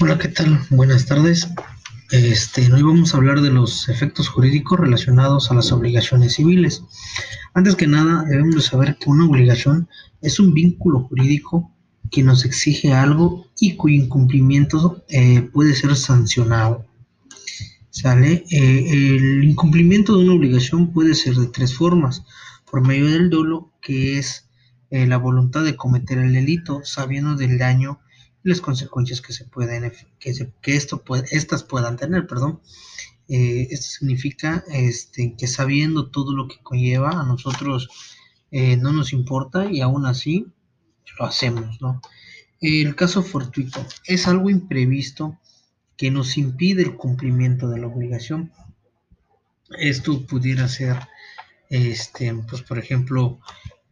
Hola, ¿qué tal? Buenas tardes. Este, hoy vamos a hablar de los efectos jurídicos relacionados a las obligaciones civiles. Antes que nada, debemos saber que una obligación es un vínculo jurídico que nos exige algo y cuyo incumplimiento eh, puede ser sancionado. ¿Sale? Eh, el incumplimiento de una obligación puede ser de tres formas. Por medio del dolo, que es eh, la voluntad de cometer el delito, sabiendo del daño las consecuencias que se pueden que, que esto puede, estas puedan tener perdón. Eh, esto significa este, que sabiendo todo lo que conlleva a nosotros eh, no nos importa y aún así lo hacemos no el caso fortuito. Es algo imprevisto que nos impide el cumplimiento de la obligación. Esto pudiera ser este pues por ejemplo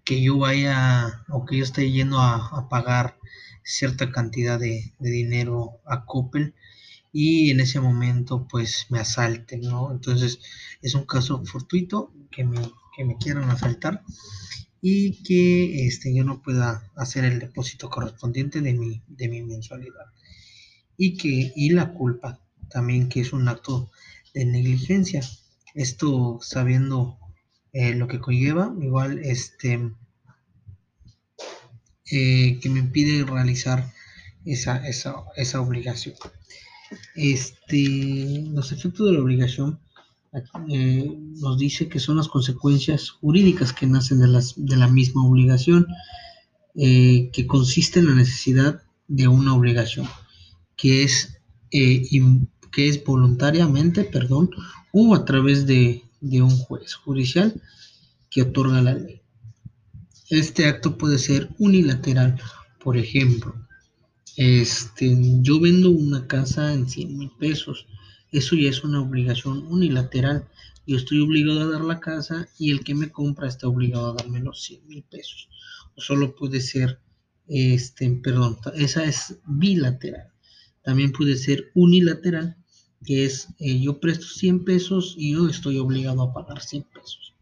que yo vaya o que yo esté yendo a pagar cierta cantidad de, dinero a Coppel y en ese momento pues me asalten, ¿no? Entonces es un caso fortuito que me, que me quieran asaltar y que este, yo no pueda hacer el depósito correspondiente de mi, de mi mensualidad. Y, que, y la culpa también que es un acto de negligencia. Esto sabiendo eh, lo que conlleva, igual este eh, que me impide realizar esa, esa, esa obligación. Este, los efectos de la obligación eh, nos dice que son las consecuencias jurídicas que nacen de, las, de la misma obligación, eh, que consiste en la necesidad de una obligación, que es, que es voluntariamente, perdón, o a través de, de un juez judicial que otorga la ley. Este acto puede ser unilateral. Por ejemplo, este, yo vendo una casa en 100 mil pesos. Eso ya es una obligación unilateral. Yo estoy obligado a dar la casa y el que me compra está obligado a darme los 100 mil pesos. O solo puede ser, este, perdón, esa es bilateral. También puede ser unilateral, que es eh, yo presto 100 pesos y yo estoy obligado a pagar 100 pesos.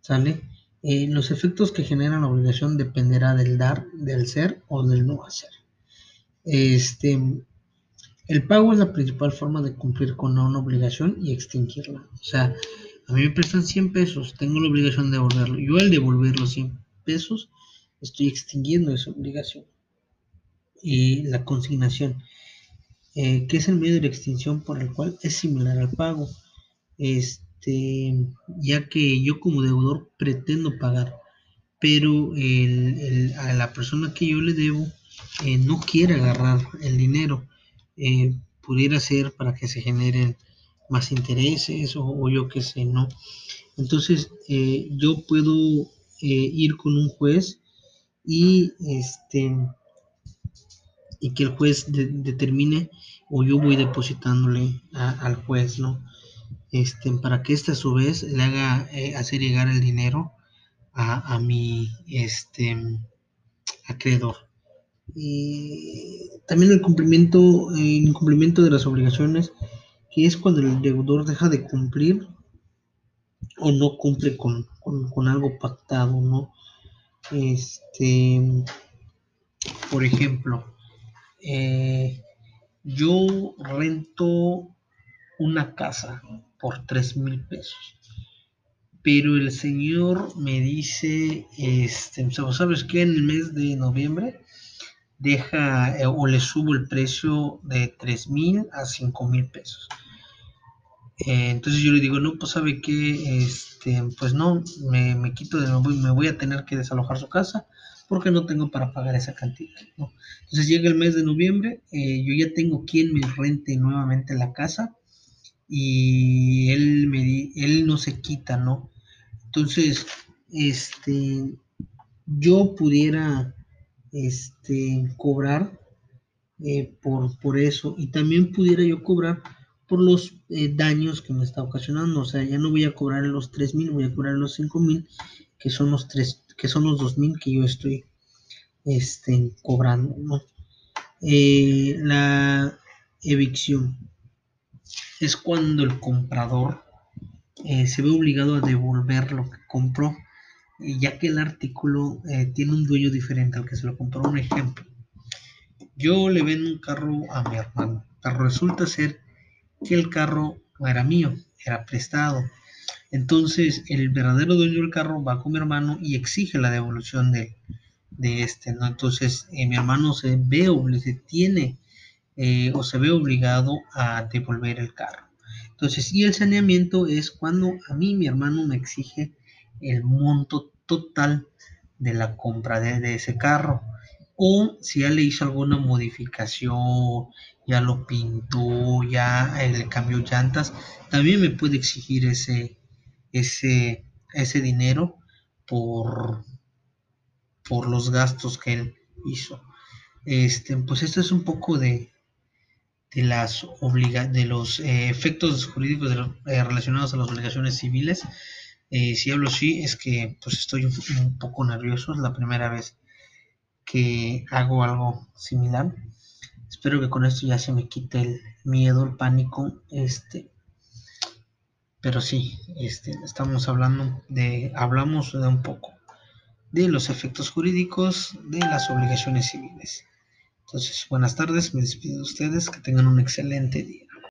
¿Sale? Eh, los efectos que generan la obligación dependerá del dar, del ser o del no hacer. Este, el pago es la principal forma de cumplir con una obligación y extinguirla. O sea, a mí me prestan 100 pesos, tengo la obligación de devolverlo. Yo al devolver los 100 pesos estoy extinguiendo esa obligación. Y la consignación, eh, que es el medio de extinción por el cual es similar al pago. Este, este, ya que yo como deudor pretendo pagar, pero a la persona que yo le debo eh, no quiere agarrar el dinero. Eh, pudiera ser para que se generen más intereses o, yo qué sé, ¿no? Entonces eh, yo puedo ir con un juez y este y que el juez determine o yo voy depositándole al juez, ¿no? Este, para que éste a su vez le haga eh, hacer llegar el dinero a, mi este, acreedor. Y también el cumplimiento, el incumplimiento de las obligaciones, que es cuando el deudor deja de cumplir o no cumple con, algo pactado, ¿no? Este, por ejemplo, eh, yo rento una casa por tres mil pesos. Pero el señor me dice, este, ¿sabes qué? En el mes de noviembre deja eh, o le subo el precio de tres mil a cinco mil pesos. Eh, entonces yo le digo, no, pues sabe que, este, pues no, me, quito de nuevo y me voy a tener que desalojar su casa porque no tengo para pagar esa cantidad. Entonces llega el mes de noviembre, eh, yo ya tengo quien me rente nuevamente la casa y él, me, él no se quita, ¿no? Entonces, este, yo pudiera este, cobrar eh, por, por eso y también pudiera yo cobrar por los eh, daños que me está ocasionando. O sea, ya no voy a cobrar los tres mil, voy a cobrar los cinco mil, que son los tres, que son los dos mil que yo estoy este, cobrando, ¿no? Eh, la evicción es cuando el comprador eh, se ve obligado a devolver lo que compró, ya que el artículo eh, tiene un dueño diferente al que se lo compró. Un ejemplo, yo le vendo un carro a mi hermano, pero resulta ser que el carro no era mío, era prestado. Entonces el verdadero dueño del carro va con mi hermano y exige la devolución de, de este. Entonces eh, mi hermano se ve, se tiene eh, o se ve obligado a devolver el carro. Entonces, y el saneamiento es cuando a mí mi hermano me exige el monto total de la compra de, ese carro. O si ya le hizo alguna modificación, ya lo pintó, ya le cambió llantas, también me puede exigir ese, ese, ese dinero por, por los gastos que él hizo. Este, pues esto es un poco de, de, las obliga de los eh, efectos jurídicos eh, relacionados a las obligaciones civiles. Eh, si hablo así es que pues estoy un, poco nervioso, es la primera vez que hago algo similar. Espero que con esto ya se me quite el miedo, el pánico, este, pero sí, este, estamos hablando de, hablamos de un poco de los efectos jurídicos de las obligaciones civiles. Entonces, buenas tardes, me despido de ustedes, que tengan un excelente día.